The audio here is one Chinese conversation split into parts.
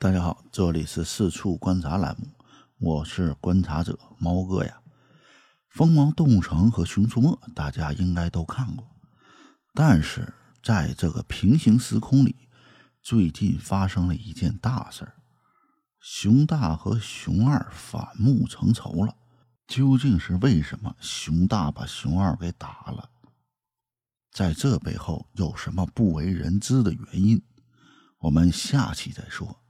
大家好，这里是四处观察栏目，我是观察者猫哥呀。《疯狂动物城》和《熊出没》大家应该都看过，但是在这个平行时空里，最近发生了一件大事儿：熊大和熊二反目成仇了。究竟是为什么熊大把熊二给打了？在这背后有什么不为人知的原因？我们下期再说。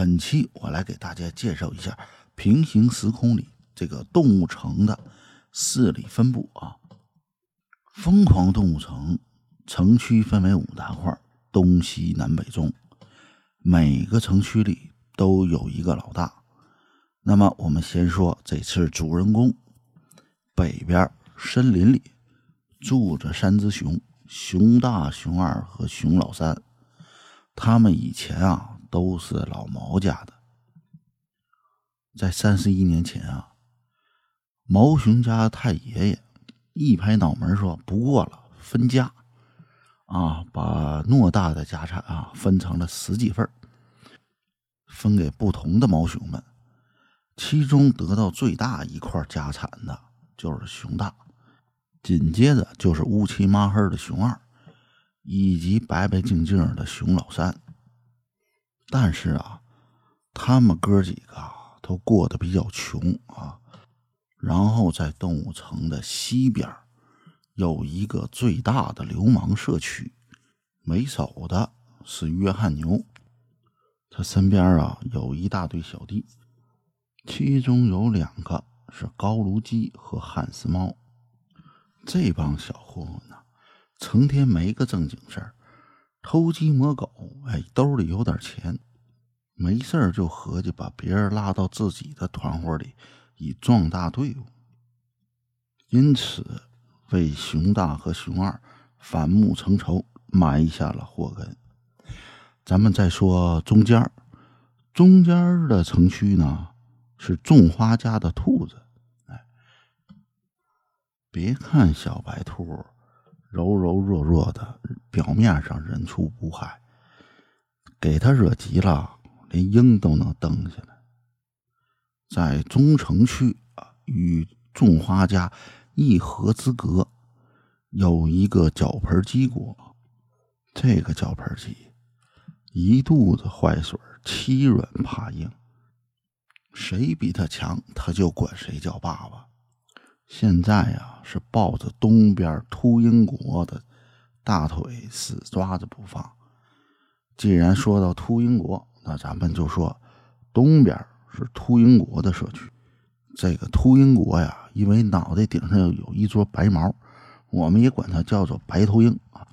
本期我来给大家介绍一下平行时空里这个动物城的势力分布啊。疯狂动物城城区分为五大块，东西南北中，每个城区里都有一个老大。那么我们先说这次主人公，北边森林里住着三只熊：熊大、熊二和熊老三。他们以前啊。都是老毛家的，在三十一年前啊，毛熊家太爷爷一拍脑门说：“不过了，分家啊，把偌大的家产啊分成了十几份，分给不同的毛熊们。其中得到最大一块家产的就是熊大，紧接着就是乌漆麻黑的熊二，以及白白净净的熊老三。”但是啊，他们哥几个都过得比较穷啊。然后在动物城的西边有一个最大的流氓社区，为首的是约翰牛，他身边啊有一大堆小弟，其中有两个是高卢鸡和汉斯猫。这帮小混混呢，成天没个正经事儿。偷鸡摸狗，哎，兜里有点钱，没事儿就合计把别人拉到自己的团伙里，以壮大队伍。因此，为熊大和熊二反目成仇埋下了祸根。咱们再说中间中间的城区呢，是种花家的兔子。哎，别看小白兔。柔柔弱弱的，表面上人畜无害，给他惹急了，连鹰都能蹬下来。在中城区啊，与种花家一河之隔，有一个脚盆鸡国。这个脚盆鸡一肚子坏水，欺软怕硬，谁比他强，他就管谁叫爸爸。现在呀，是抱着东边秃鹰国的大腿死抓着不放。既然说到秃鹰国，那咱们就说东边是秃鹰国的社区。这个秃鹰国呀，因为脑袋顶上有一撮白毛，我们也管它叫做白头鹰啊。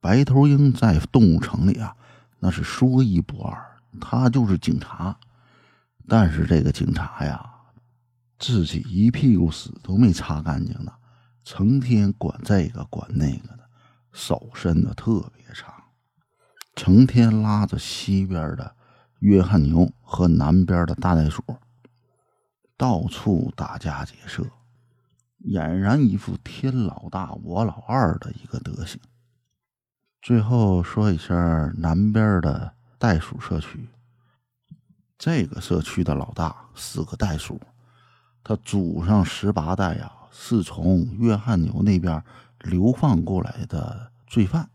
白头鹰在动物城里啊，那是说一不二，他就是警察。但是这个警察呀。自己一屁股屎都没擦干净呢，成天管这个管那个的，手伸的特别长，成天拉着西边的约翰牛和南边的大袋鼠，到处打家劫舍，俨然一副天老大我老二的一个德行。最后说一下南边的袋鼠社区，这个社区的老大是个袋鼠。他祖上十八代呀，是从约翰牛那边流放过来的罪犯，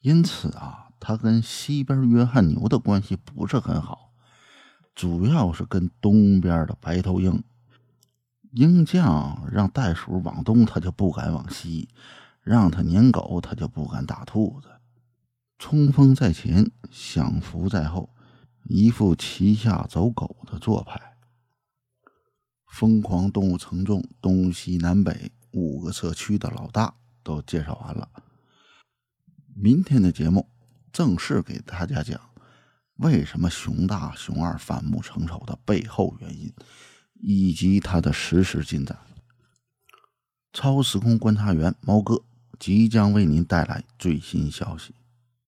因此啊，他跟西边约翰牛的关系不是很好，主要是跟东边的白头鹰。鹰将让袋鼠往东，他就不敢往西；让他撵狗，他就不敢打兔子。冲锋在前，享福在后，一副旗下走狗的做派。疯狂动物城中东西南北五个社区的老大都介绍完了。明天的节目正式给大家讲为什么熊大熊二反目成仇的背后原因，以及它的实时进展。超时空观察员猫哥即将为您带来最新消息。